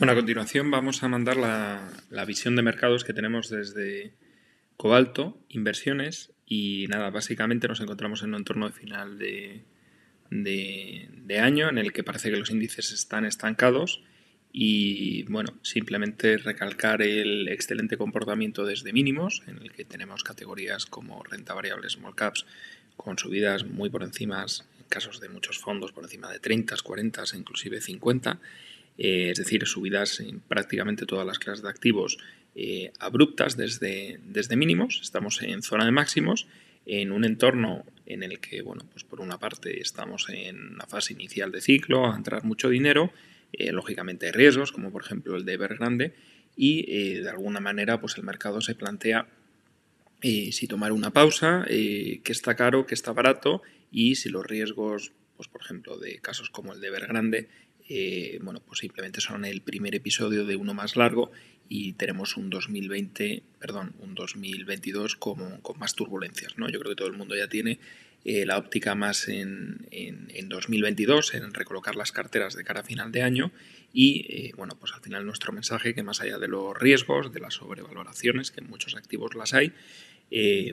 Bueno, a continuación vamos a mandar la, visión de mercados que tenemos desde Cobalto, inversiones y nada, básicamente nos encontramos en un entorno de final de, de, año en el que parece que los índices están estancados y bueno, simplemente recalcar el excelente comportamiento desde mínimos en el que tenemos categorías como renta variable, small caps con subidas muy por encima, en casos de muchos fondos por encima de 30, 40, inclusive 50 eh, es decir, subidas en prácticamente todas las clases de activos eh, abruptas desde, desde mínimos, estamos en zona de máximos, en un entorno en el que, bueno, pues por una parte estamos en la fase inicial de ciclo, a entrar mucho dinero, eh, lógicamente hay riesgos, como por ejemplo el de Evergrande, y de alguna manera pues el mercado se plantea si tomar una pausa, qué está caro, qué está barato, y si los riesgos, pues por ejemplo, de casos como el de Evergrande, eh, bueno, pues simplemente son el primer episodio de uno más largo y tenemos un 2020, perdón, un 2022 con, con más turbulencias, ¿no? Yo creo que todo el mundo ya tiene eh, la óptica más en, en, 2022, en recolocar las carteras de cara a final de año y, eh, bueno, pues al final nuestro mensaje que más allá de los riesgos, de las sobrevaloraciones, que en muchos activos las hay,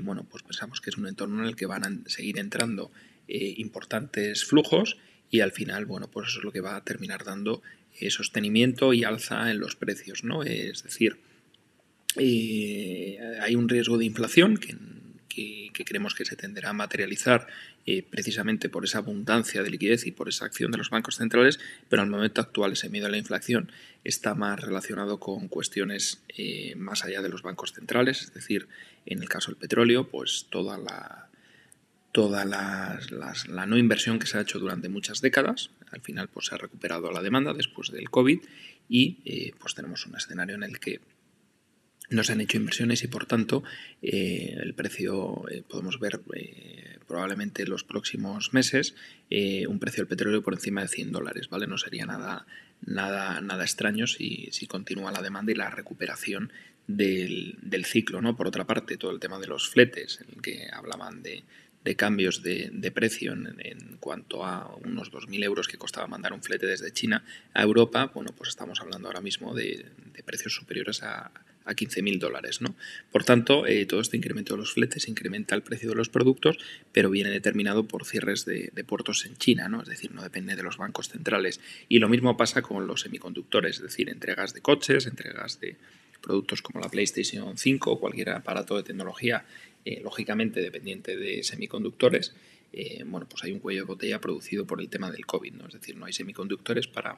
bueno, pues pensamos que es un entorno en el que van a seguir entrando importantes flujos y al final, bueno, pues eso es lo que va a terminar dando eh, sostenimiento y alza en los precios, ¿no? Es decir, eh, hay un riesgo de inflación que, creemos que se tenderá a materializar eh, precisamente por esa abundancia de liquidez y por esa acción de los bancos centrales, pero al momento actual ese miedo a la inflación está más relacionado con cuestiones más allá de los bancos centrales, es decir, en el caso del petróleo, pues toda la toda la no inversión que se ha hecho durante muchas décadas. Al final pues, se ha recuperado la demanda después del COVID y eh, pues tenemos un escenario en el que no se han hecho inversiones y por tanto eh, el precio eh, podemos ver probablemente en los próximos meses un precio del petróleo por encima de 100 dólares, ¿vale? No sería nada, nada, nada extraño si, si continúa la demanda y la recuperación del, del, ciclo, ¿no? Por otra parte, todo el tema de los fletes, en el que hablaban de de cambios de, precio en, cuanto a unos 2.000 euros que costaba mandar un flete desde China a Europa, bueno, pues estamos hablando ahora mismo de, precios superiores a, a 15.000 dólares. ¿no? Por tanto, eh, todo este incremento de los fletes incrementa el precio de los productos, pero viene determinado por cierres de, puertos en China, ¿no? es decir, no depende de los bancos centrales. Y lo mismo pasa con los semiconductores, es decir, entregas de coches, entregas de productos como la PlayStation 5 o cualquier aparato de tecnología eh, lógicamente dependiente de semiconductores, eh, bueno, pues hay un cuello de botella producido por el tema del COVID, ¿no? Es decir, no hay semiconductores para,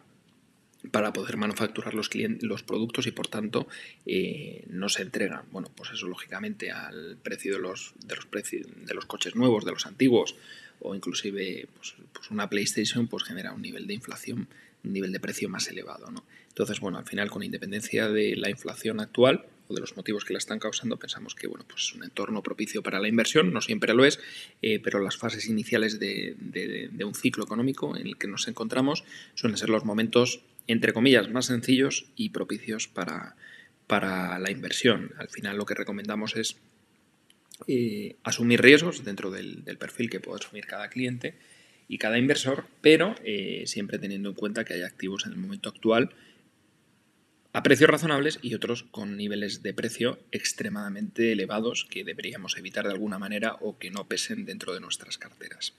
para poder manufacturar los, los productos y por tanto eh, no se entregan. Bueno, pues eso lógicamente al precio de los, de los, precios, de los coches nuevos, de los antiguos o inclusive pues, pues, una PlayStation pues genera un nivel de inflación, un nivel de precio más elevado. ¿no? Entonces, bueno, al final con independencia de la inflación actual, o de los motivos que la están causando, pensamos que bueno, pues es un entorno propicio para la inversión, no siempre lo es, eh, pero las fases iniciales de, un ciclo económico en el que nos encontramos suelen ser los momentos, entre comillas, más sencillos y propicios para, para la inversión. Al final lo que recomendamos es eh, asumir riesgos dentro del, perfil que puede asumir cada cliente y cada inversor, pero eh, siempre teniendo en cuenta que hay activos en el momento actual a precios razonables y otros con niveles de precio extremadamente elevados que deberíamos evitar de alguna manera o que no pesen dentro de nuestras carteras.